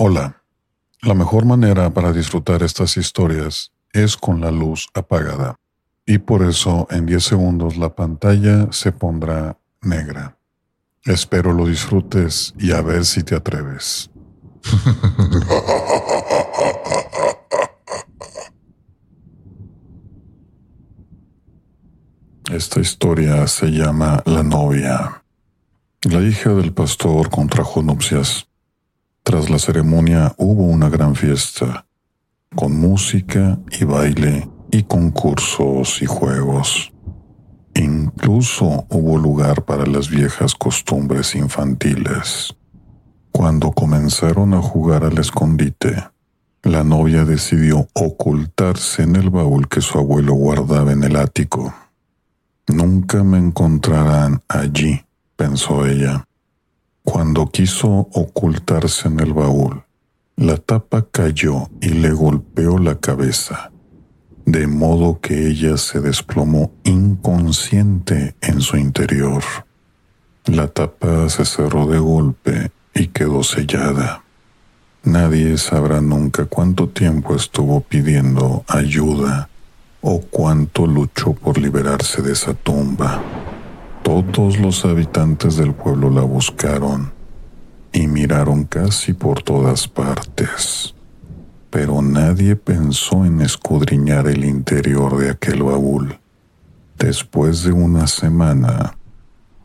Hola. La mejor manera para disfrutar estas historias es con la luz apagada. Y por eso en 10 segundos la pantalla se pondrá negra. Espero lo disfrutes y a ver si te atreves. Esta historia se llama La novia. La hija del pastor contrajo nupcias tras la ceremonia hubo una gran fiesta, con música y baile y concursos y juegos. Incluso hubo lugar para las viejas costumbres infantiles. Cuando comenzaron a jugar al escondite, la novia decidió ocultarse en el baúl que su abuelo guardaba en el ático. Nunca me encontrarán allí, pensó ella. Cuando quiso ocultarse en el baúl, la tapa cayó y le golpeó la cabeza, de modo que ella se desplomó inconsciente en su interior. La tapa se cerró de golpe y quedó sellada. Nadie sabrá nunca cuánto tiempo estuvo pidiendo ayuda o cuánto luchó por liberarse de esa tumba. Todos los habitantes del pueblo la buscaron y miraron casi por todas partes, pero nadie pensó en escudriñar el interior de aquel baúl. Después de una semana,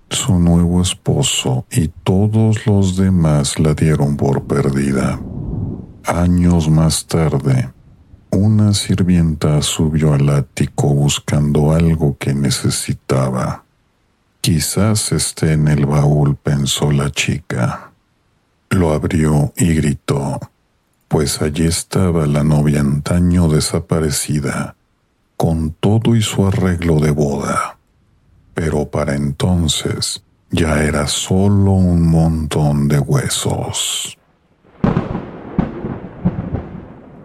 su nuevo esposo y todos los demás la dieron por perdida. Años más tarde, una sirvienta subió al ático buscando algo que necesitaba. Quizás esté en el baúl, pensó la chica. Lo abrió y gritó, pues allí estaba la novia antaño desaparecida, con todo y su arreglo de boda. Pero para entonces ya era solo un montón de huesos.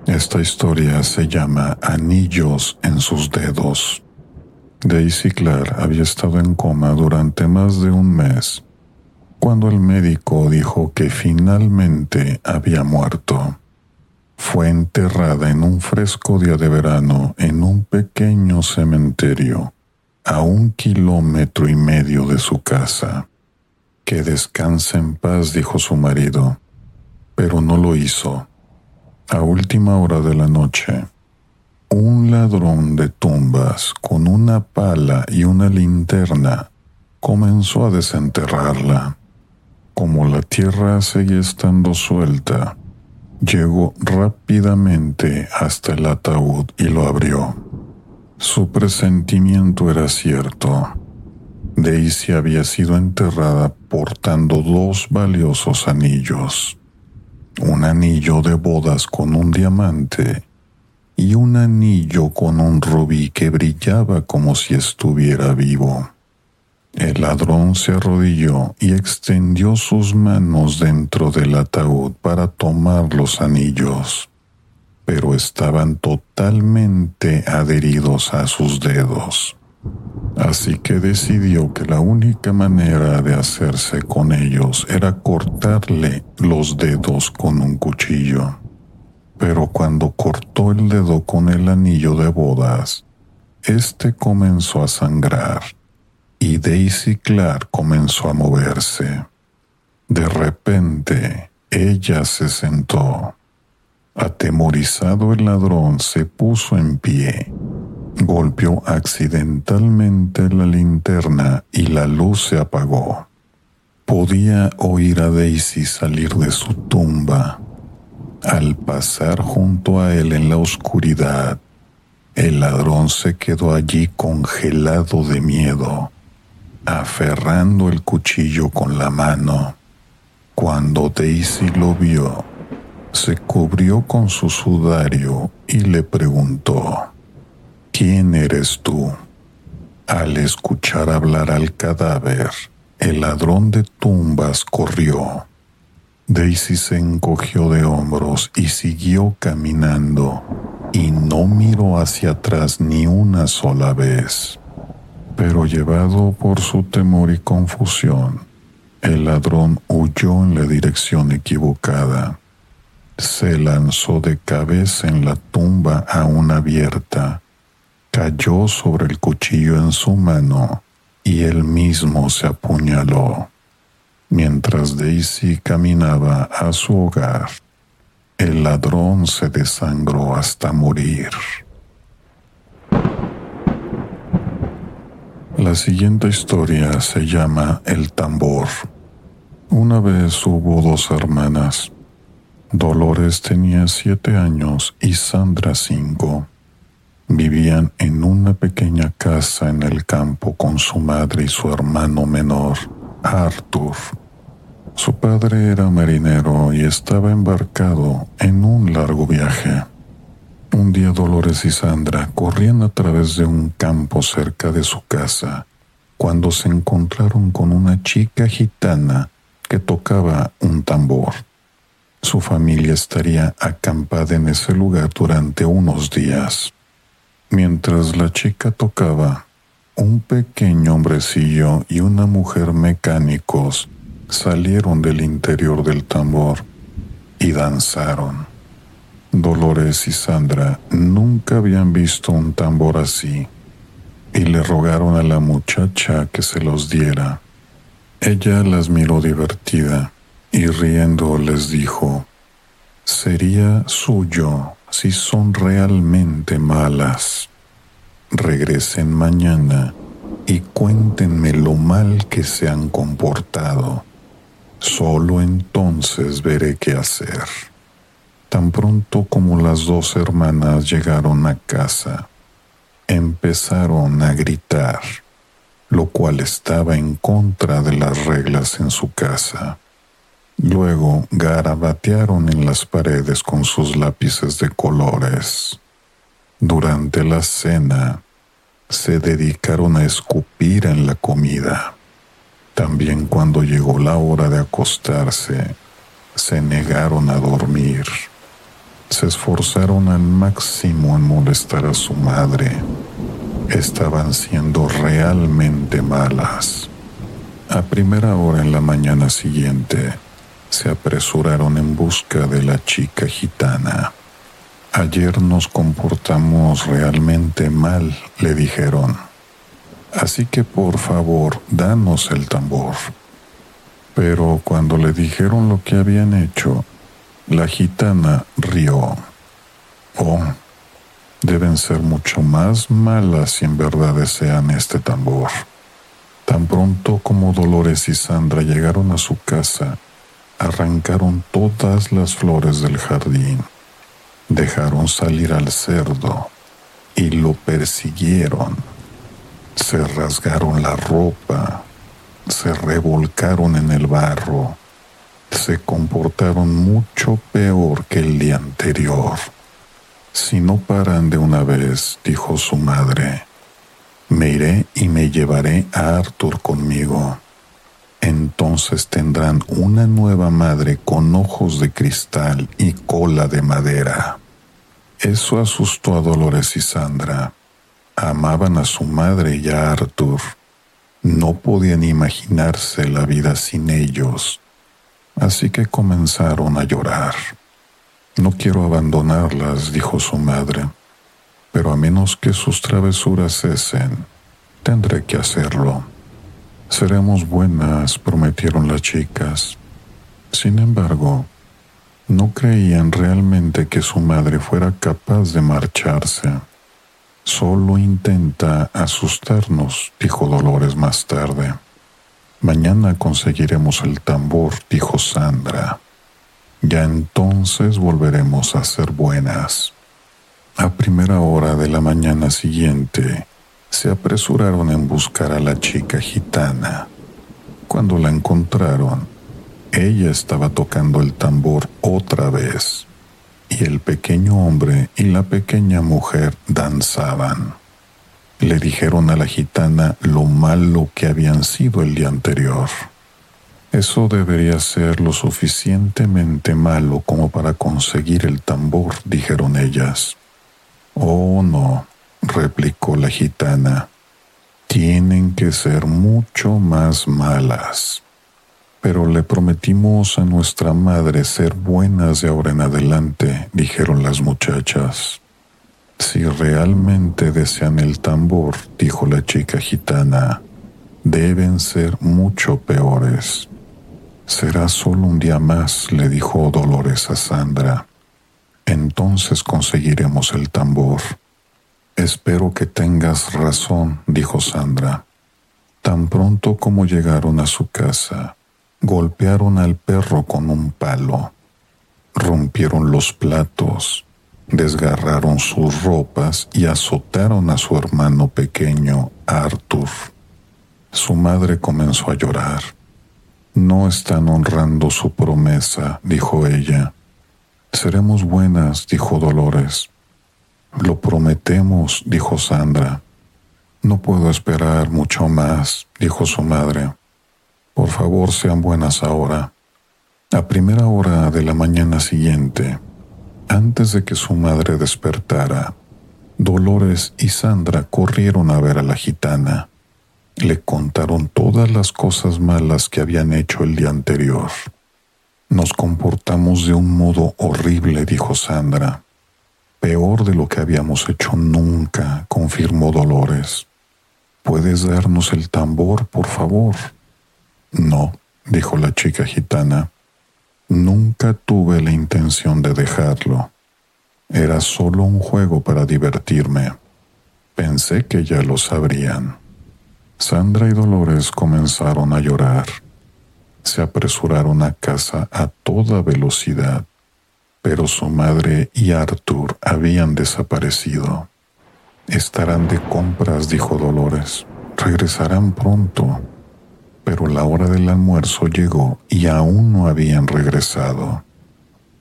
Esta historia se llama Anillos en sus dedos. Daisy Clark había estado en coma durante más de un mes cuando el médico dijo que finalmente había muerto. Fue enterrada en un fresco día de verano en un pequeño cementerio a un kilómetro y medio de su casa. Que descanse en paz, dijo su marido, pero no lo hizo. A última hora de la noche, un ladrón de tumbas con una pala y una linterna comenzó a desenterrarla. Como la tierra seguía estando suelta, llegó rápidamente hasta el ataúd y lo abrió. Su presentimiento era cierto. Daisy había sido enterrada portando dos valiosos anillos. Un anillo de bodas con un diamante y un anillo con un rubí que brillaba como si estuviera vivo. El ladrón se arrodilló y extendió sus manos dentro del ataúd para tomar los anillos, pero estaban totalmente adheridos a sus dedos. Así que decidió que la única manera de hacerse con ellos era cortarle los dedos con un cuchillo pero cuando cortó el dedo con el anillo de bodas, este comenzó a sangrar y Daisy Clark comenzó a moverse. De repente, ella se sentó. Atemorizado el ladrón se puso en pie, golpeó accidentalmente la linterna y la luz se apagó. Podía oír a Daisy salir de su tumba al pasar junto a él en la oscuridad, el ladrón se quedó allí congelado de miedo, aferrando el cuchillo con la mano. Cuando Daisy lo vio, se cubrió con su sudario y le preguntó, ¿Quién eres tú? Al escuchar hablar al cadáver, el ladrón de tumbas corrió Daisy se encogió de hombros y siguió caminando, y no miró hacia atrás ni una sola vez. Pero llevado por su temor y confusión, el ladrón huyó en la dirección equivocada. se lanzó de cabeza en la tumba aún abierta, cayó sobre el cuchillo en su mano y él mismo se apuñaló. Mientras Daisy caminaba a su hogar, el ladrón se desangró hasta morir. La siguiente historia se llama El tambor. Una vez hubo dos hermanas. Dolores tenía siete años y Sandra cinco. Vivían en una pequeña casa en el campo con su madre y su hermano menor, Arthur. Su padre era marinero y estaba embarcado en un largo viaje. Un día Dolores y Sandra corrían a través de un campo cerca de su casa cuando se encontraron con una chica gitana que tocaba un tambor. Su familia estaría acampada en ese lugar durante unos días. Mientras la chica tocaba, un pequeño hombrecillo y una mujer mecánicos salieron del interior del tambor y danzaron. Dolores y Sandra nunca habían visto un tambor así y le rogaron a la muchacha que se los diera. Ella las miró divertida y riendo les dijo, sería suyo si son realmente malas. Regresen mañana y cuéntenme lo mal que se han comportado. Solo entonces veré qué hacer. Tan pronto como las dos hermanas llegaron a casa, empezaron a gritar, lo cual estaba en contra de las reglas en su casa. Luego garabatearon en las paredes con sus lápices de colores. Durante la cena, se dedicaron a escupir en la comida. También cuando llegó la hora de acostarse, se negaron a dormir se esforzaron al máximo en molestar a su madre. Estaban siendo realmente malas. A primera hora en la mañana siguiente, se apresuraron en busca de la chica gitana. Ayer nos comportamos realmente mal, le dijeron. Así que por favor, danos el tambor. Pero cuando le dijeron lo que habían hecho, la gitana rió. Oh, deben ser mucho más malas si en verdad desean este tambor. Tan pronto como Dolores y Sandra llegaron a su casa, arrancaron todas las flores del jardín, dejaron salir al cerdo y lo persiguieron. Se rasgaron la ropa, se revolcaron en el barro se comportaron mucho peor que el día anterior. Si no paran de una vez, dijo su madre, me iré y me llevaré a Arthur conmigo. Entonces tendrán una nueva madre con ojos de cristal y cola de madera. Eso asustó a Dolores y Sandra. Amaban a su madre y a Arthur. No podían imaginarse la vida sin ellos así que comenzaron a llorar. No quiero abandonarlas, dijo su madre, pero a menos que sus travesuras cesen, tendré que hacerlo. Seremos buenas, prometieron las chicas. Sin embargo, no creían realmente que su madre fuera capaz de marcharse. Solo intenta asustarnos, dijo Dolores más tarde. Mañana conseguiremos el tambor, dijo Sandra. Ya entonces volveremos a ser buenas. A primera hora de la mañana siguiente, se apresuraron en buscar a la chica gitana. Cuando la encontraron, ella estaba tocando el tambor otra vez, y el pequeño hombre y la pequeña mujer danzaban. Le dijeron a la gitana lo malo que habían sido el día anterior. Eso debería ser lo suficientemente malo como para conseguir el tambor, dijeron ellas. Oh, no, replicó la gitana. Tienen que ser mucho más malas. Pero le prometimos a nuestra madre ser buenas de ahora en adelante, dijeron las muchachas. Si realmente desean el tambor, dijo la chica gitana, deben ser mucho peores. Será solo un día más, le dijo Dolores a Sandra. Entonces conseguiremos el tambor. Espero que tengas razón, dijo Sandra. Tan pronto como llegaron a su casa, golpearon al perro con un palo, rompieron los platos, desgarraron sus ropas y azotaron a su hermano pequeño, Arthur. Su madre comenzó a llorar. No están honrando su promesa, dijo ella. Seremos buenas, dijo Dolores. Lo prometemos, dijo Sandra. No puedo esperar mucho más, dijo su madre. Por favor, sean buenas ahora. A primera hora de la mañana siguiente, antes de que su madre despertara, Dolores y Sandra corrieron a ver a la gitana. Le contaron todas las cosas malas que habían hecho el día anterior. Nos comportamos de un modo horrible, dijo Sandra. Peor de lo que habíamos hecho nunca, confirmó Dolores. ¿Puedes darnos el tambor, por favor? No, dijo la chica gitana. Nunca tuve la intención de dejarlo. Era solo un juego para divertirme. Pensé que ya lo sabrían. Sandra y Dolores comenzaron a llorar. Se apresuraron a casa a toda velocidad, pero su madre y Arthur habían desaparecido. Estarán de compras, dijo Dolores. Regresarán pronto pero la hora del almuerzo llegó y aún no habían regresado.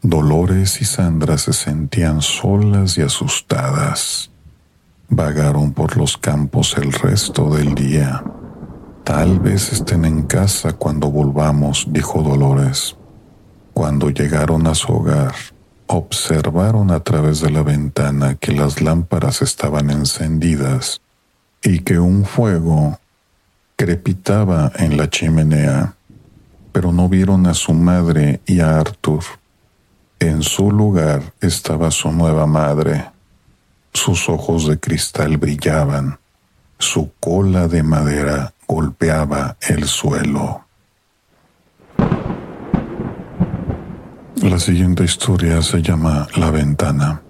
Dolores y Sandra se sentían solas y asustadas. Vagaron por los campos el resto del día. Tal vez estén en casa cuando volvamos, dijo Dolores. Cuando llegaron a su hogar, observaron a través de la ventana que las lámparas estaban encendidas y que un fuego crepitaba en la chimenea, pero no vieron a su madre y a Arthur. En su lugar estaba su nueva madre. Sus ojos de cristal brillaban, su cola de madera golpeaba el suelo. La siguiente historia se llama La ventana.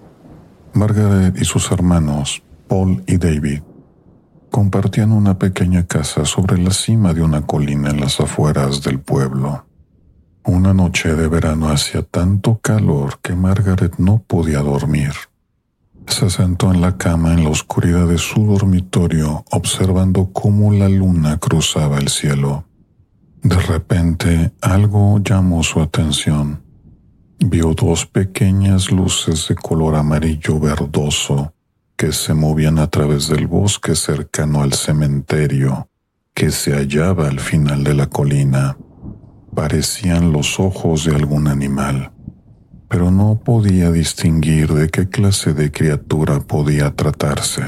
Margaret y sus hermanos, Paul y David, compartían una pequeña casa sobre la cima de una colina en las afueras del pueblo. Una noche de verano hacía tanto calor que Margaret no podía dormir. Se sentó en la cama en la oscuridad de su dormitorio observando cómo la luna cruzaba el cielo. De repente algo llamó su atención. Vio dos pequeñas luces de color amarillo verdoso que se movían a través del bosque cercano al cementerio que se hallaba al final de la colina. Parecían los ojos de algún animal, pero no podía distinguir de qué clase de criatura podía tratarse.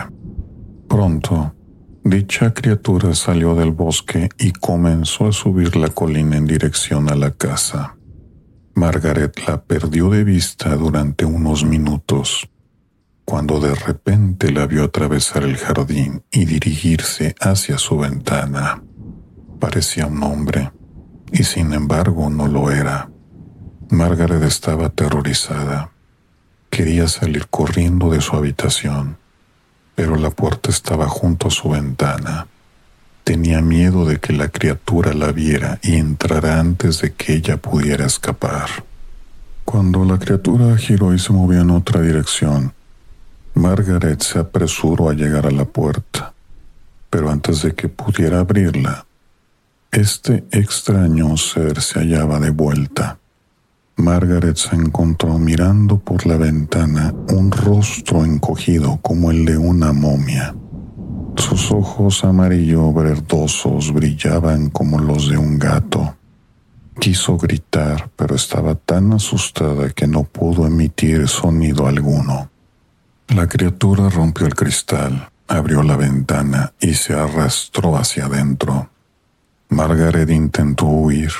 Pronto, dicha criatura salió del bosque y comenzó a subir la colina en dirección a la casa. Margaret la perdió de vista durante unos minutos cuando de repente la vio atravesar el jardín y dirigirse hacia su ventana. Parecía un hombre, y sin embargo no lo era. Margaret estaba aterrorizada. Quería salir corriendo de su habitación, pero la puerta estaba junto a su ventana. Tenía miedo de que la criatura la viera y entrara antes de que ella pudiera escapar. Cuando la criatura giró y se movió en otra dirección, Margaret se apresuró a llegar a la puerta, pero antes de que pudiera abrirla, este extraño ser se hallaba de vuelta. Margaret se encontró mirando por la ventana un rostro encogido como el de una momia. Sus ojos amarillo verdosos brillaban como los de un gato. Quiso gritar, pero estaba tan asustada que no pudo emitir sonido alguno. La criatura rompió el cristal, abrió la ventana y se arrastró hacia adentro. Margaret intentó huir,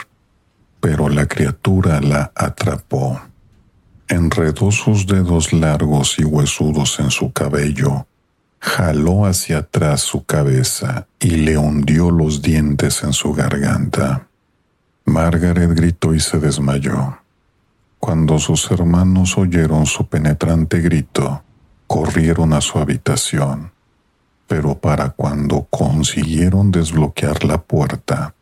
pero la criatura la atrapó. Enredó sus dedos largos y huesudos en su cabello, jaló hacia atrás su cabeza y le hundió los dientes en su garganta. Margaret gritó y se desmayó. Cuando sus hermanos oyeron su penetrante grito, corrieron a su habitación, pero para cuando consiguieron desbloquear la puerta,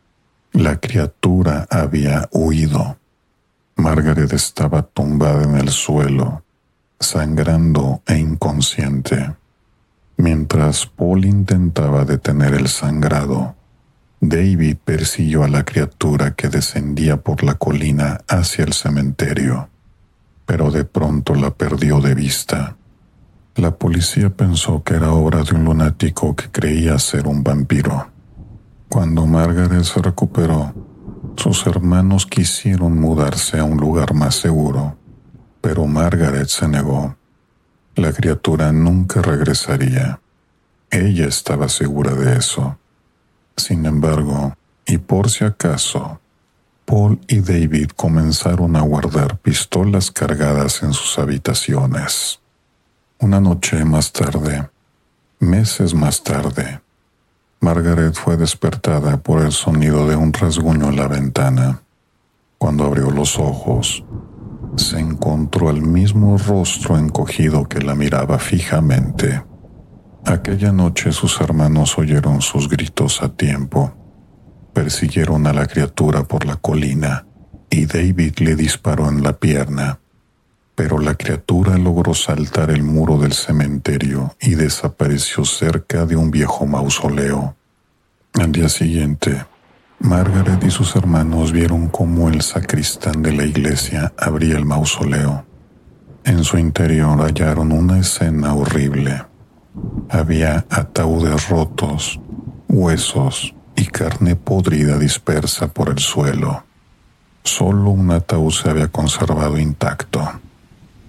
la criatura había huido. Margaret estaba tumbada en el suelo, sangrando e inconsciente. Mientras Paul intentaba detener el sangrado, David persiguió a la criatura que descendía por la colina hacia el cementerio, pero de pronto la perdió de vista. La policía pensó que era obra de un lunático que creía ser un vampiro. Cuando Margaret se recuperó, sus hermanos quisieron mudarse a un lugar más seguro, pero Margaret se negó. La criatura nunca regresaría. Ella estaba segura de eso. Sin embargo, y por si acaso, Paul y David comenzaron a guardar pistolas cargadas en sus habitaciones. Una noche más tarde, meses más tarde, Margaret fue despertada por el sonido de un rasguño en la ventana. Cuando abrió los ojos, se encontró el mismo rostro encogido que la miraba fijamente. Aquella noche sus hermanos oyeron sus gritos a tiempo. Persiguieron a la criatura por la colina y David le disparó en la pierna pero la criatura logró saltar el muro del cementerio y desapareció cerca de un viejo mausoleo. Al día siguiente, Margaret y sus hermanos vieron cómo el sacristán de la iglesia abría el mausoleo. En su interior hallaron una escena horrible. Había ataúdes rotos, huesos y carne podrida dispersa por el suelo. Solo un ataúd se había conservado intacto.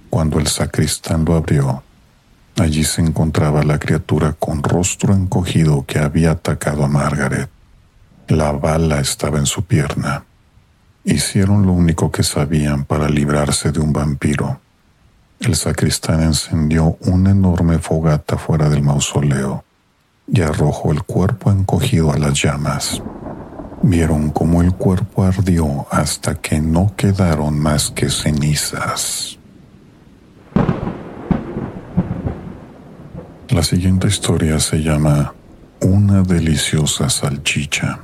Cuando el sacristán lo abrió, allí se encontraba la criatura con rostro encogido que había atacado a Margaret. La bala estaba en su pierna. Hicieron lo único que sabían para librarse de un vampiro. El sacristán encendió una enorme fogata fuera del mausoleo y arrojó el cuerpo encogido a las llamas. Vieron cómo el cuerpo ardió hasta que no quedaron más que cenizas. La siguiente historia se llama Una deliciosa salchicha.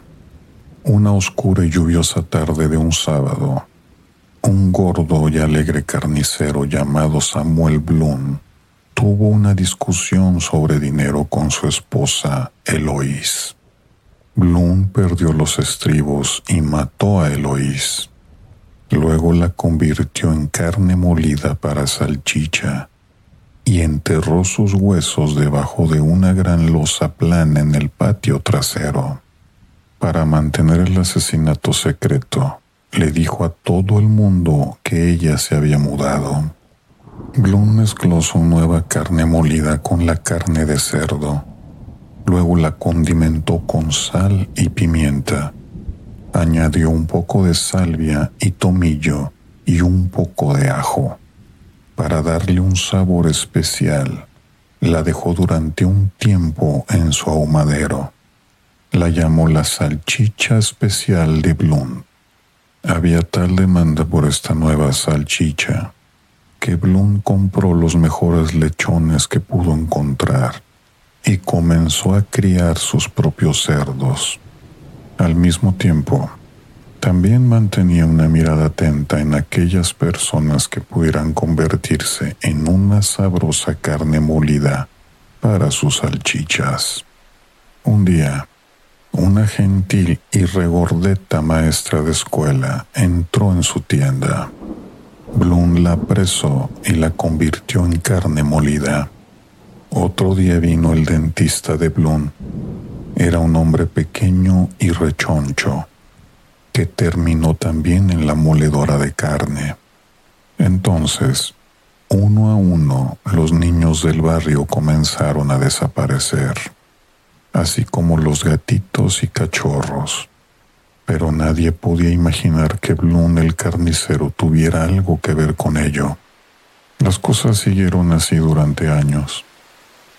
Una oscura y lluviosa tarde de un sábado, un gordo y alegre carnicero llamado Samuel Bloom tuvo una discusión sobre dinero con su esposa Eloís. Bloom perdió los estribos y mató a Eloís. Luego la convirtió en carne molida para salchicha y enterró sus huesos debajo de una gran losa plana en el patio trasero. Para mantener el asesinato secreto, le dijo a todo el mundo que ella se había mudado. Bloom mezcló su nueva carne molida con la carne de cerdo. Luego la condimentó con sal y pimienta. Añadió un poco de salvia y tomillo y un poco de ajo para darle un sabor especial, la dejó durante un tiempo en su ahumadero. La llamó la salchicha especial de Bloom. Había tal demanda por esta nueva salchicha que Bloom compró los mejores lechones que pudo encontrar y comenzó a criar sus propios cerdos. Al mismo tiempo, también mantenía una mirada atenta en aquellas personas que pudieran convertirse en una sabrosa carne molida para sus salchichas. Un día, una gentil y regordeta maestra de escuela entró en su tienda. Bloom la apresó y la convirtió en carne molida. Otro día vino el dentista de Bloom. Era un hombre pequeño y rechoncho que terminó también en la moledora de carne. Entonces, uno a uno, los niños del barrio comenzaron a desaparecer, así como los gatitos y cachorros. pero nadie podía imaginar que Bloom el carnicero tuviera algo que ver con ello. Las cosas siguieron así durante años.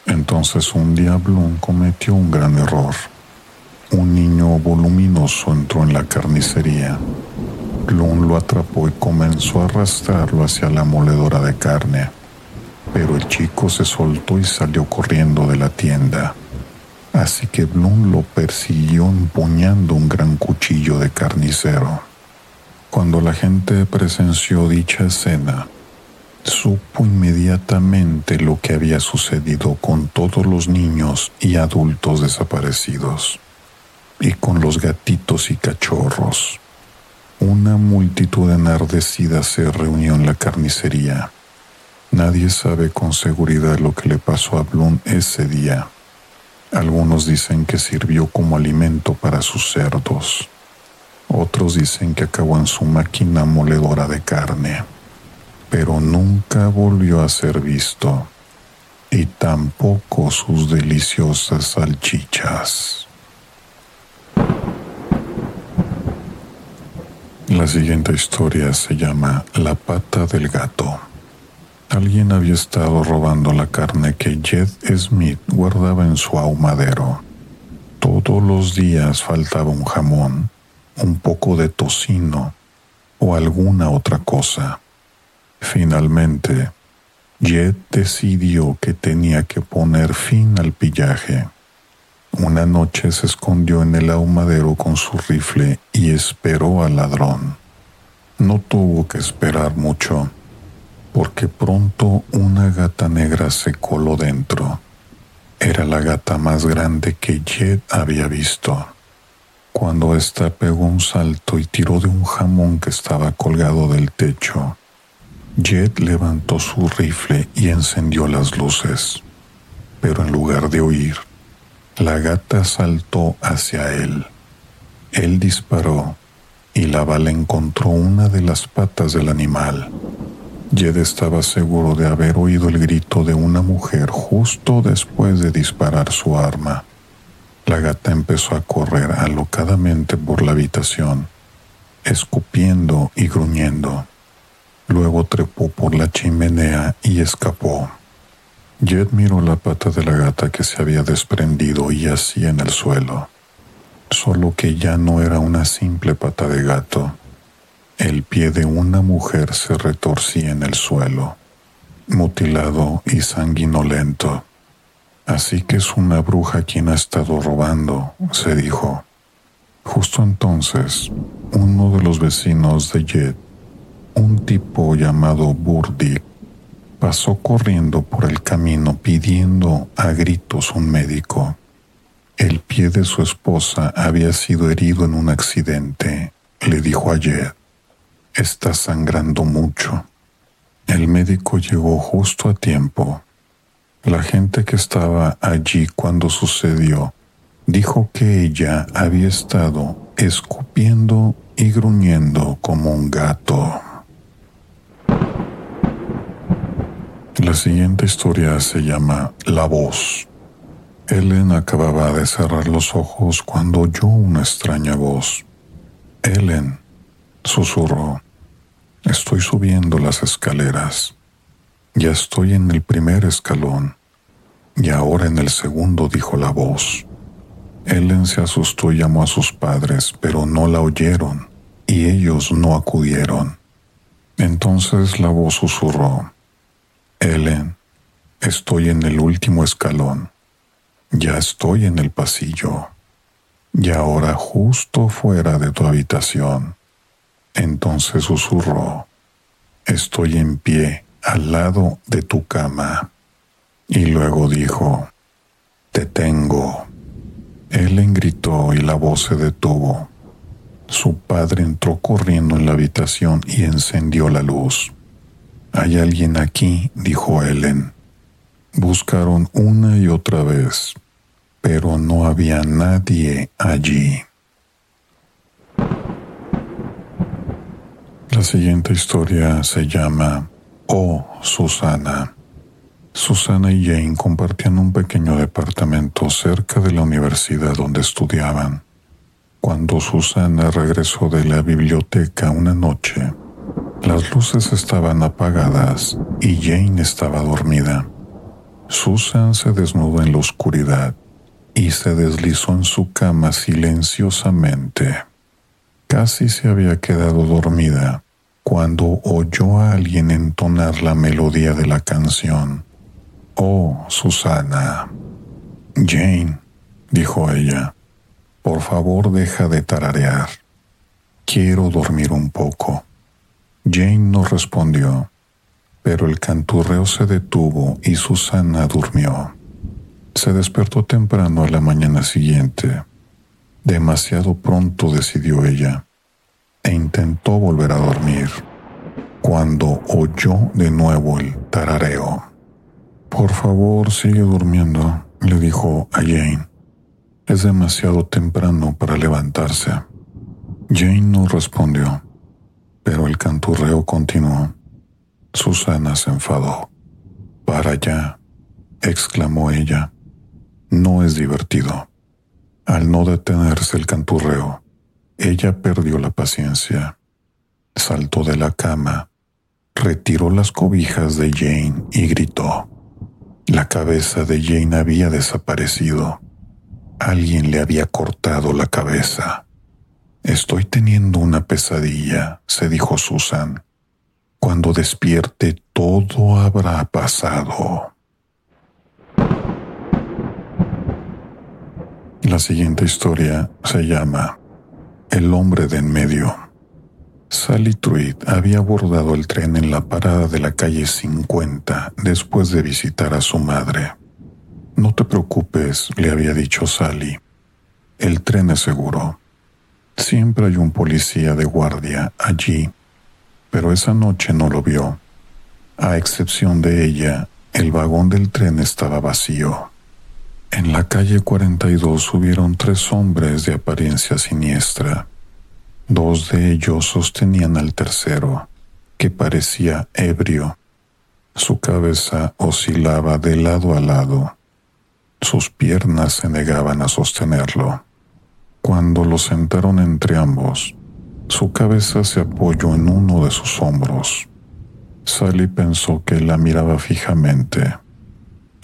Entonces un día Bloom cometió un gran error. Un niño voluminoso entró en la carnicería. Bloom lo atrapó y comenzó a arrastrarlo hacia la moledora de carne, pero el chico se soltó y salió corriendo de la tienda. Así que Bloom lo persiguió empuñando un gran cuchillo de carnicero. Cuando la gente presenció dicha escena, supo inmediatamente lo que había sucedido con todos los niños y adultos desaparecidos, y con los gatitos y cachorros. Una multitud enardecida se reunió en la carnicería. Nadie sabe con seguridad lo que le pasó a Bloom ese día. Algunos dicen que sirvió como alimento para sus cerdos. Otros dicen que acabó en su máquina moledora de carne pero nunca volvió a ser visto, y tampoco sus deliciosas salchichas. La siguiente historia se llama La pata del gato. Alguien había estado robando la carne que Jed Smith guardaba en su ahumadero. Todos los días faltaba un jamón, un poco de tocino o alguna otra cosa. Finalmente, Jet decidió que tenía que poner fin al pillaje. Una noche se escondió en el ahumadero con su rifle y esperó al ladrón. No tuvo que esperar mucho, porque pronto una gata negra se coló dentro. Era la gata más grande que Jet había visto. Cuando ésta pegó un salto y tiró de un jamón que estaba colgado del techo, Jet levantó su rifle y encendió las luces, pero en lugar de huir, la gata saltó hacia él. Él disparó y la bala encontró una de las patas del animal. Jed estaba seguro de haber oído el grito de una mujer justo después de disparar su arma. La gata empezó a correr alocadamente por la habitación, escupiendo y gruñendo. Luego trepó por la chimenea y escapó. Jed miró la pata de la gata que se había desprendido y yacía en el suelo, solo que ya no era una simple pata de gato. El pie de una mujer se retorcía en el suelo, mutilado y sanguinolento. Así que es una bruja quien ha estado robando, se dijo. Justo entonces, uno de los vecinos de Jed un tipo llamado Burdick pasó corriendo por el camino pidiendo a gritos un médico. El pie de su esposa había sido herido en un accidente, le dijo ayer. Está sangrando mucho. El médico llegó justo a tiempo. La gente que estaba allí cuando sucedió dijo que ella había estado escupiendo y gruñendo como un gato. La siguiente historia se llama La voz. Ellen acababa de cerrar los ojos cuando oyó una extraña voz. Ellen, susurró, estoy subiendo las escaleras. Ya estoy en el primer escalón. Y ahora en el segundo dijo la voz. Ellen se asustó y llamó a sus padres, pero no la oyeron, y ellos no acudieron. Entonces la voz susurró, Ellen, estoy en el último escalón. Ya estoy en el pasillo. Y ahora justo fuera de tu habitación. Entonces susurró, estoy en pie al lado de tu cama. Y luego dijo, te tengo. Ellen gritó y la voz se detuvo. Su padre entró corriendo en la habitación y encendió la luz. Hay alguien aquí, dijo Ellen. Buscaron una y otra vez, pero no había nadie allí. La siguiente historia se llama Oh, Susana. Susana y Jane compartían un pequeño departamento cerca de la universidad donde estudiaban. Cuando Susana regresó de la biblioteca una noche, las luces estaban apagadas y Jane estaba dormida. Susan se desnudó en la oscuridad y se deslizó en su cama silenciosamente. Casi se había quedado dormida cuando oyó a alguien entonar la melodía de la canción. Oh, Susana. Jane, dijo ella, por favor deja de tararear. Quiero dormir un poco. Jane no respondió, pero el canturreo se detuvo y Susana durmió. Se despertó temprano a la mañana siguiente. Demasiado pronto decidió ella e intentó volver a dormir cuando oyó de nuevo el tarareo. Por favor, sigue durmiendo, le dijo a Jane. Es demasiado temprano para levantarse. Jane no respondió, pero el canturreo continuó. Susana se enfadó. Para allá, exclamó ella. No es divertido. Al no detenerse el canturreo, ella perdió la paciencia. Saltó de la cama, retiró las cobijas de Jane y gritó. La cabeza de Jane había desaparecido. Alguien le había cortado la cabeza. Estoy teniendo una pesadilla, se dijo Susan. Cuando despierte todo habrá pasado. La siguiente historia se llama El hombre de en medio. Sally Truitt había abordado el tren en la parada de la calle 50 después de visitar a su madre. No te preocupes, le había dicho Sally. El tren es seguro. Siempre hay un policía de guardia allí, pero esa noche no lo vio. A excepción de ella, el vagón del tren estaba vacío. En la calle 42 subieron tres hombres de apariencia siniestra. Dos de ellos sostenían al tercero, que parecía ebrio. Su cabeza oscilaba de lado a lado. Sus piernas se negaban a sostenerlo. Cuando lo sentaron entre ambos, su cabeza se apoyó en uno de sus hombros. Sally pensó que la miraba fijamente.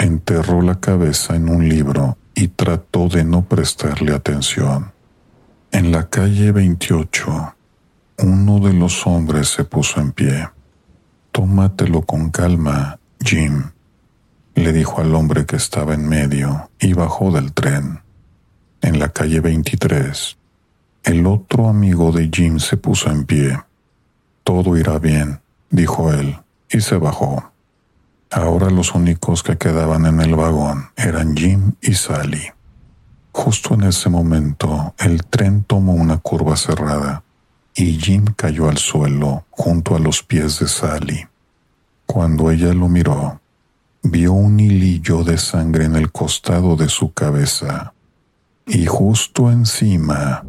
Enterró la cabeza en un libro y trató de no prestarle atención. En la calle 28, uno de los hombres se puso en pie. Tómatelo con calma, Jim, le dijo al hombre que estaba en medio y bajó del tren. En la calle 23, el otro amigo de Jim se puso en pie. Todo irá bien, dijo él, y se bajó. Ahora los únicos que quedaban en el vagón eran Jim y Sally. Justo en ese momento, el tren tomó una curva cerrada y Jim cayó al suelo junto a los pies de Sally. Cuando ella lo miró, vio un hilillo de sangre en el costado de su cabeza y justo encima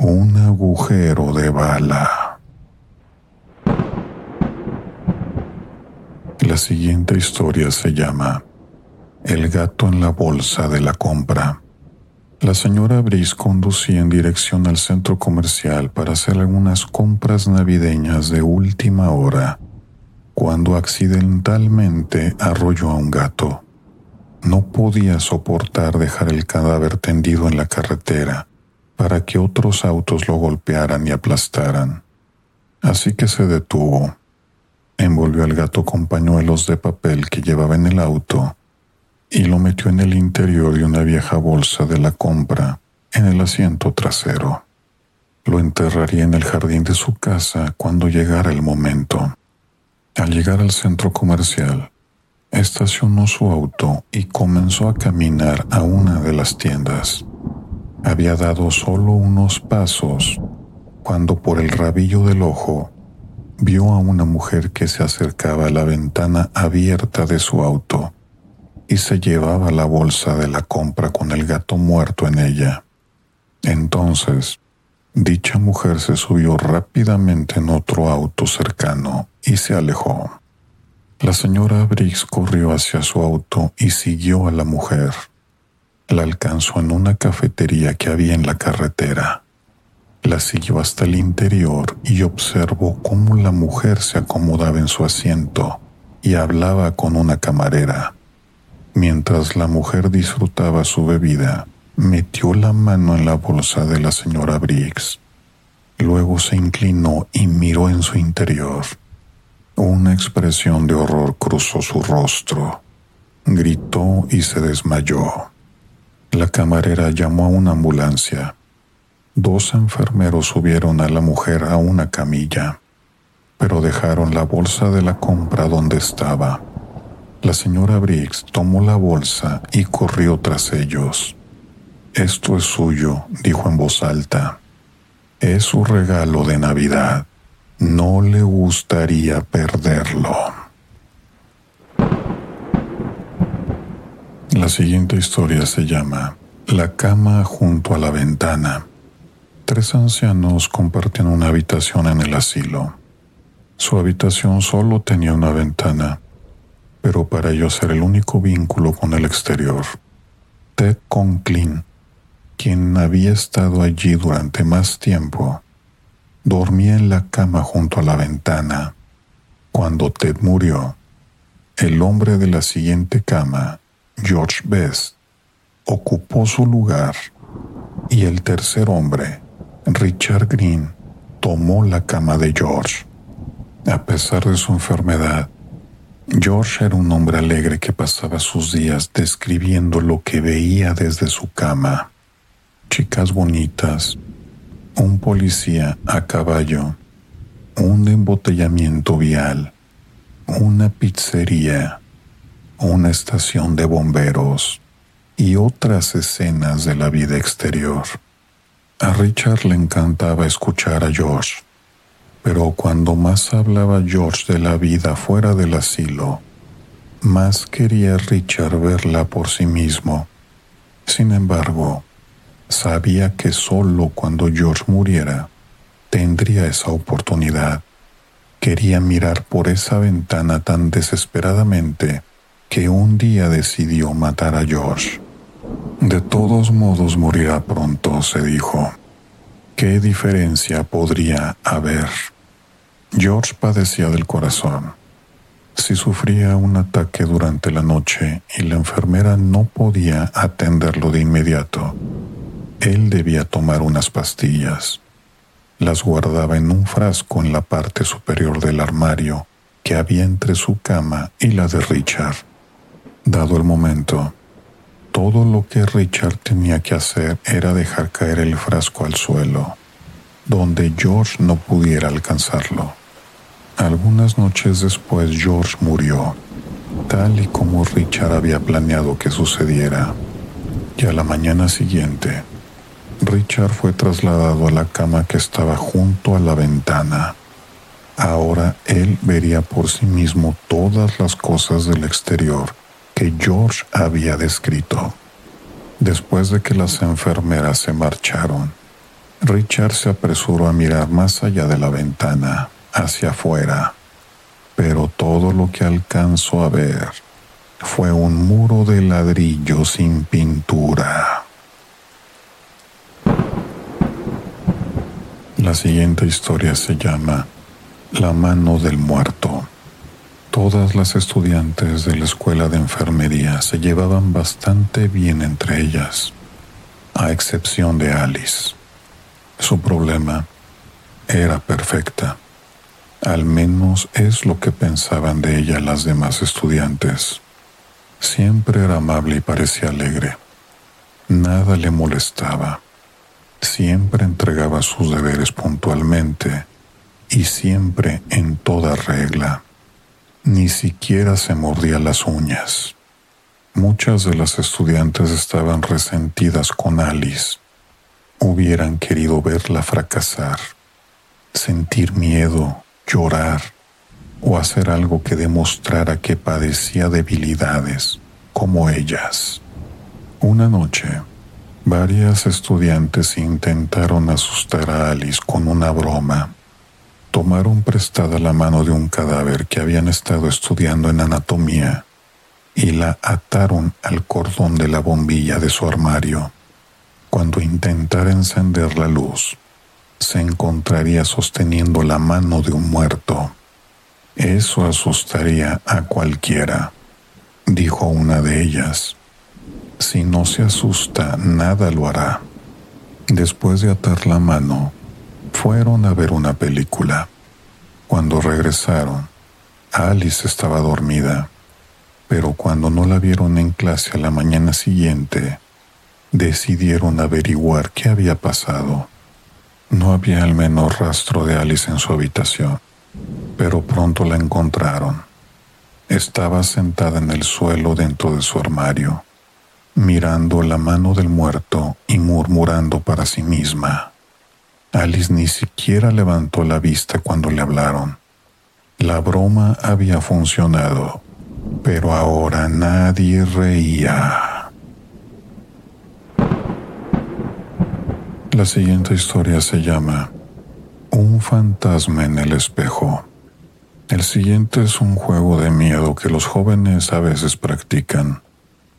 un agujero de bala. La siguiente historia se llama El gato en la bolsa de la compra. La señora Brice conducía en dirección al centro comercial para hacer algunas compras navideñas de última hora, cuando accidentalmente arrolló a un gato. No podía soportar dejar el cadáver tendido en la carretera para que otros autos lo golpearan y aplastaran. Así que se detuvo. Envolvió al gato con pañuelos de papel que llevaba en el auto y lo metió en el interior de una vieja bolsa de la compra en el asiento trasero. Lo enterraría en el jardín de su casa cuando llegara el momento. Al llegar al centro comercial, estacionó su auto y comenzó a caminar a una de las tiendas. Había dado solo unos pasos cuando por el rabillo del ojo vio a una mujer que se acercaba a la ventana abierta de su auto y se llevaba la bolsa de la compra con el gato muerto en ella. Entonces, dicha mujer se subió rápidamente en otro auto cercano y se alejó. La señora Briggs corrió hacia su auto y siguió a la mujer. La alcanzó en una cafetería que había en la carretera La siguió hasta el interior y observó cómo la mujer se acomodaba en su asiento y hablaba con una camarera. Mientras la mujer disfrutaba su bebida, metió la mano en la bolsa de la señora Briggs. Luego se inclinó y miró en su interior. Una expresión de horror cruzó su rostro. Gritó y se desmayó. La camarera llamó a una ambulancia. Dos enfermeros subieron a la mujer a una camilla, pero dejaron la bolsa de la compra donde estaba. La señora Briggs tomó la bolsa y corrió tras ellos. Esto es suyo, dijo en voz alta. Es su regalo de Navidad. No le gustaría perderlo. La siguiente historia se llama La cama junto a la ventana. Tres ancianos compartían una habitación en el asilo. Su habitación solo tenía una ventana, pero para ellos era el único vínculo con el exterior. Ted Conklin, quien había estado allí durante más tiempo, dormía en la cama junto a la ventana. Cuando Ted murió, el hombre de la siguiente cama, George Best, ocupó su lugar y el tercer hombre, Richard Green, tomó la cama de George. A pesar de su enfermedad, George era un hombre alegre que pasaba sus días describiendo lo que veía desde su cama. Chicas bonitas, un policía a caballo, un embotellamiento vial, una pizzería, una estación de bomberos y otras escenas de la vida exterior. A Richard le encantaba escuchar a George, pero cuando más hablaba George de la vida fuera del asilo, más quería Richard verla por sí mismo. Sin embargo, sabía que solo cuando George muriera tendría esa oportunidad. Quería mirar por esa ventana tan desesperadamente que un día decidió matar a George. De todos modos morirá pronto, se dijo. ¿Qué diferencia podría haber? George padecía del corazón. Si sufría un ataque durante la noche y la enfermera no podía atenderlo de inmediato, él debía tomar unas pastillas. Las guardaba en un frasco en la parte superior del armario que había entre su cama y la de Richard. Dado el momento, todo lo que Richard tenía que hacer era dejar caer el frasco al suelo, donde George no pudiera alcanzarlo. Algunas noches después George murió, tal y como Richard había planeado que sucediera. Y a la mañana siguiente, Richard fue trasladado a la cama que estaba junto a la ventana. Ahora él vería por sí mismo todas las cosas del exterior que George había descrito. Después de que las enfermeras se marcharon, Richard se apresuró a mirar más allá de la ventana, hacia afuera, pero todo lo que alcanzó a ver fue un muro de ladrillo sin pintura. La siguiente historia se llama La mano del muerto. Todas las estudiantes de la escuela de enfermería se llevaban bastante bien entre ellas, a excepción de Alice. Su problema era perfecta. Al menos es lo que pensaban de ella las demás estudiantes. Siempre era amable y parecía alegre. Nada le molestaba. Siempre entregaba sus deberes puntualmente y siempre en toda regla. Ni siquiera se mordía las uñas. Muchas de las estudiantes estaban resentidas con Alice. Hubieran querido verla fracasar, sentir miedo, llorar o hacer algo que demostrara que padecía debilidades como ellas. Una noche, varias estudiantes intentaron asustar a Alice con una broma tomaron prestada la mano de un cadáver que habían estado estudiando en anatomía y la ataron al cordón de la bombilla de su armario. Cuando intentara encender la luz, se encontraría sosteniendo la mano de un muerto. Eso asustaría a cualquiera, dijo una de ellas. Si no se asusta, nada lo hará. Después de atar la mano, fueron a ver una película. Cuando regresaron, Alice estaba dormida, pero cuando no la vieron en clase a la mañana siguiente, decidieron averiguar qué había pasado. No había al menos rastro de Alice en su habitación, pero pronto la encontraron. Estaba sentada en el suelo dentro de su armario, mirando la mano del muerto y murmurando para sí misma. Alice ni siquiera levantó la vista cuando le hablaron. La broma había funcionado, pero ahora nadie reía. La siguiente historia se llama Un fantasma en el espejo. El siguiente es un juego de miedo que los jóvenes a veces practican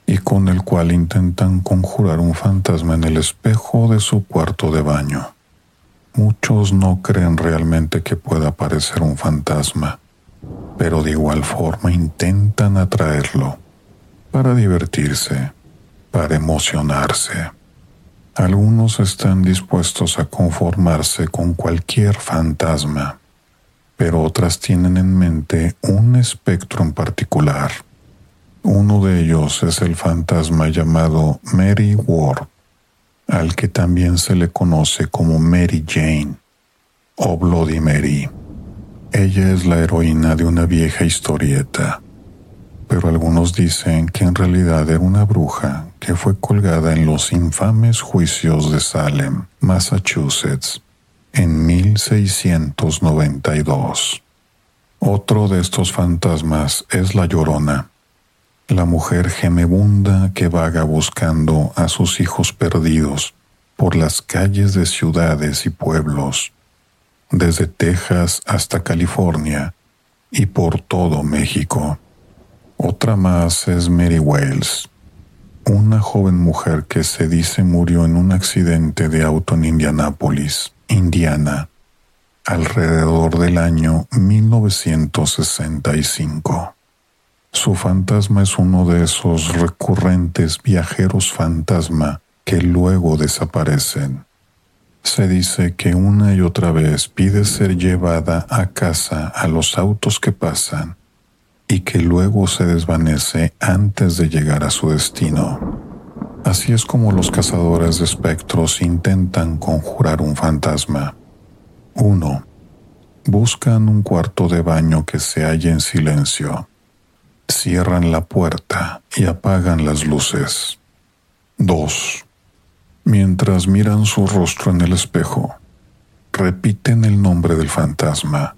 y con el cual intentan conjurar un fantasma en el espejo de su cuarto de baño. Muchos no creen realmente que pueda aparecer un fantasma, pero de igual forma intentan atraerlo para divertirse, para emocionarse. Algunos están dispuestos a conformarse con cualquier fantasma, pero otras tienen en mente un espectro en particular. Uno de ellos es el fantasma llamado Mary Ward, al que también se le conoce como Mary Jane o Bloody Mary. Ella es la heroína de una vieja historieta, pero algunos dicen que en realidad era una bruja que fue colgada en los infames juicios de Salem, Massachusetts, en 1692. Otro de estos fantasmas es la Llorona, la mujer gemebunda que vaga buscando a sus hijos perdidos por las calles de ciudades y pueblos, desde Texas hasta California y por todo México. Otra más es Mary Wales, una joven mujer que se dice murió en un accidente de auto en Indianápolis, Indiana, alrededor del año 1965. Su fantasma es uno de esos recurrentes viajeros fantasma que luego desaparecen. Se dice que una y otra vez pide ser llevada a casa a los autos que pasan y que luego se desvanece antes de llegar a su destino. Así es como los cazadores de espectros intentan conjurar un fantasma. 1. Buscan un cuarto de baño que se halle en silencio cierran la puerta y apagan las luces. 2. Mientras miran su rostro en el espejo, repiten el nombre del fantasma,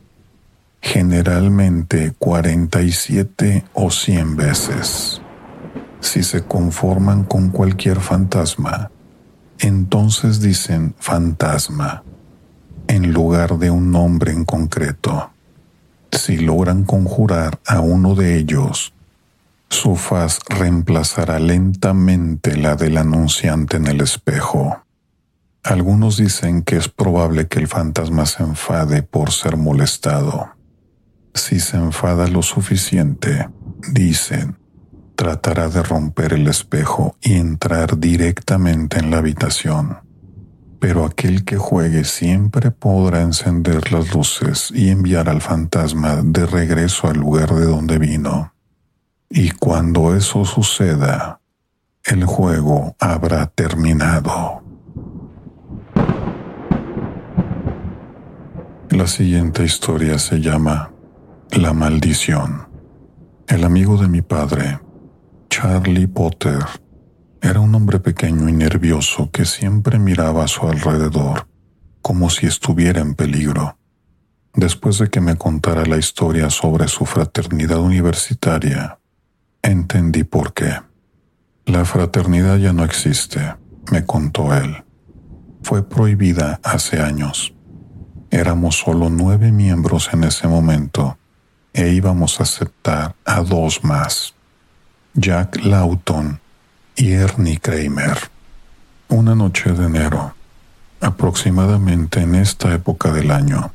generalmente 47 o 100 veces. Si se conforman con cualquier fantasma, entonces dicen fantasma en lugar de un nombre en concreto. Si logran conjurar a uno de ellos, su faz reemplazará lentamente la del anunciante en el espejo. Algunos dicen que es probable que el fantasma se enfade por ser molestado. Si se enfada lo suficiente, dicen, tratará de romper el espejo y entrar directamente en la habitación pero aquel que juegue siempre podrá encender las luces y enviar al fantasma de regreso al lugar de donde vino. Y cuando eso suceda, el juego habrá terminado. La siguiente historia se llama La maldición. El amigo de mi padre, Charlie Potter, era un hombre pequeño y nervioso que siempre miraba a su alrededor, como si estuviera en peligro. Después de que me contara la historia sobre su fraternidad universitaria, entendí por qué. La fraternidad ya no existe, me contó él. Fue prohibida hace años. Éramos solo nueve miembros en ese momento e íbamos a aceptar a dos más. Jack Lawton y Ernie Kramer. Una noche de enero, Aproximadamente en esta época del año,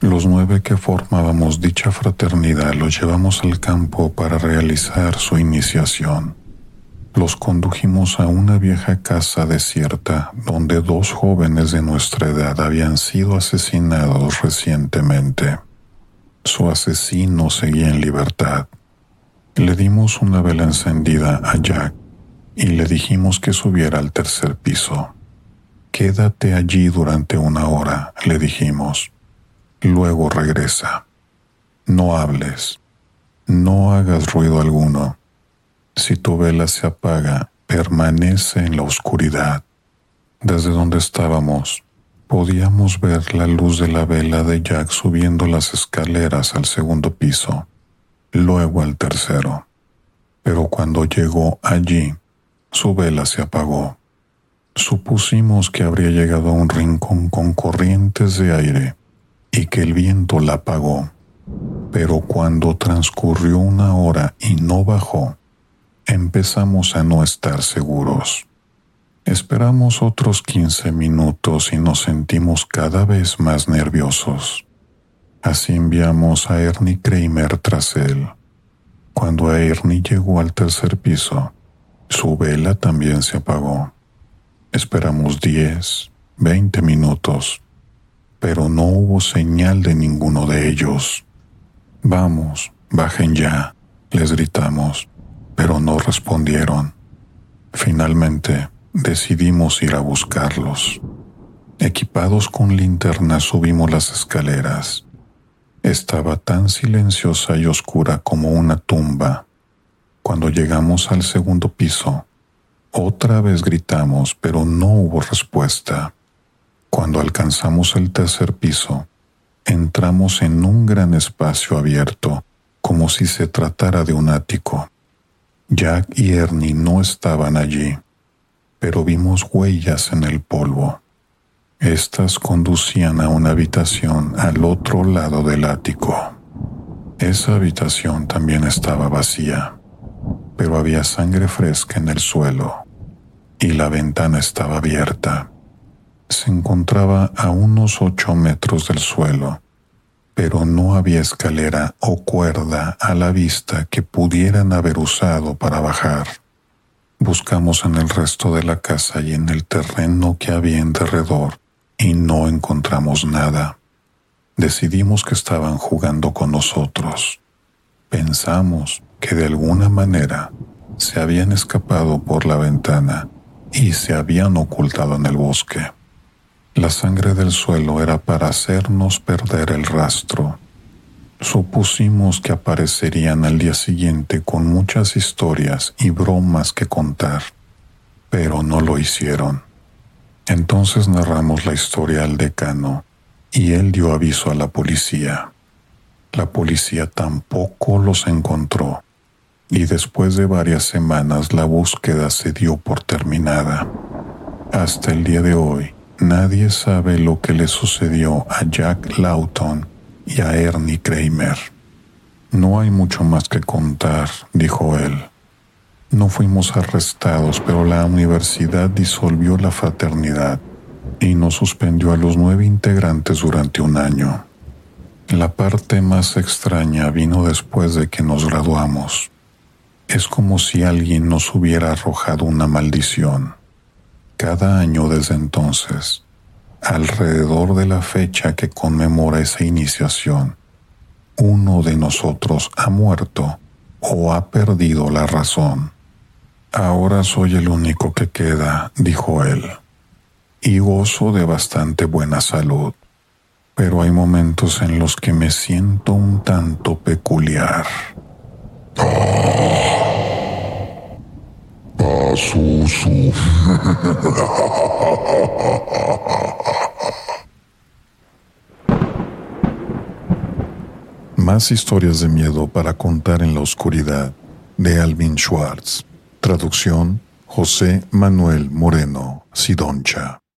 los nueve que formábamos dicha fraternidad los llevamos al campo para realizar su iniciación. Los condujimos a una vieja casa desierta donde dos jóvenes de nuestra edad habían sido asesinados recientemente. Su asesino seguía en libertad. Le dimos una vela encendida a Jack y le dijimos que subiera al tercer piso. Quédate allí durante una hora, le dijimos. Luego regresa. No hables. No hagas ruido alguno. Si tu vela se apaga, permanece en la oscuridad. Desde donde estábamos, podíamos ver la luz de la vela de Jack subiendo las escaleras al segundo piso, luego al tercero. Pero cuando llegó allí, su vela se apagó. Supusimos que habría llegado a un rincón con corrientes de aire y que el viento la apagó. Pero cuando transcurrió una hora y no bajó, empezamos a no estar seguros. Esperamos otros 15 minutos y nos sentimos cada vez más nerviosos. Así enviamos a Ernie Kramer tras él. Cuando Ernie llegó al tercer piso, su vela también se apagó. Esperamos diez, veinte minutos, pero no hubo señal de ninguno de ellos. Vamos, bajen ya, les gritamos, pero no respondieron. Finalmente, decidimos ir a buscarlos. Equipados con linternas subimos las escaleras. Estaba tan silenciosa y oscura como una tumba. Cuando llegamos al segundo piso, otra vez gritamos, pero no hubo respuesta. Cuando alcanzamos el tercer piso, entramos en un gran espacio abierto, como si se tratara de un ático. Jack y Ernie no estaban allí, pero vimos huellas en el polvo. Estas conducían a una habitación al otro lado del ático. Esa habitación también estaba vacía, pero había sangre fresca en el suelo y la ventana estaba abierta. Se encontraba a unos ocho metros del suelo, pero no había escalera o cuerda a la vista que pudieran haber usado para bajar. Buscamos en el resto de la casa y en el terreno que había en derredor y no encontramos nada. Decidimos que estaban jugando con nosotros. Pensamos que de alguna manera se habían escapado por la ventana y se habían ocultado en el bosque. La sangre del suelo era para hacernos perder el rastro. Supusimos que aparecerían al día siguiente con muchas historias y bromas que contar, pero no lo hicieron. Entonces narramos la historia al decano y él dio aviso a la policía. La policía tampoco los encontró y después de varias semanas la búsqueda se dio por terminada. Hasta el día de hoy, nadie sabe lo que le sucedió a Jack Lawton y a Ernie Kramer. No hay mucho más que contar, dijo él. No fuimos arrestados, pero la universidad disolvió la fraternidad y nos suspendió a los nueve integrantes durante un año. La parte más extraña vino después de que nos graduamos. Es como si alguien nos hubiera arrojado una maldición. Cada año desde entonces, alrededor de la fecha que conmemora esa iniciación, uno de nosotros ha muerto o ha perdido la razón. Ahora soy el único que queda, dijo él, y gozo de bastante buena salud, pero hay momentos en los que me siento un tanto peculiar. Más historias de miedo para contar en la oscuridad de Alvin Schwartz. Traducción José Manuel Moreno Sidoncha.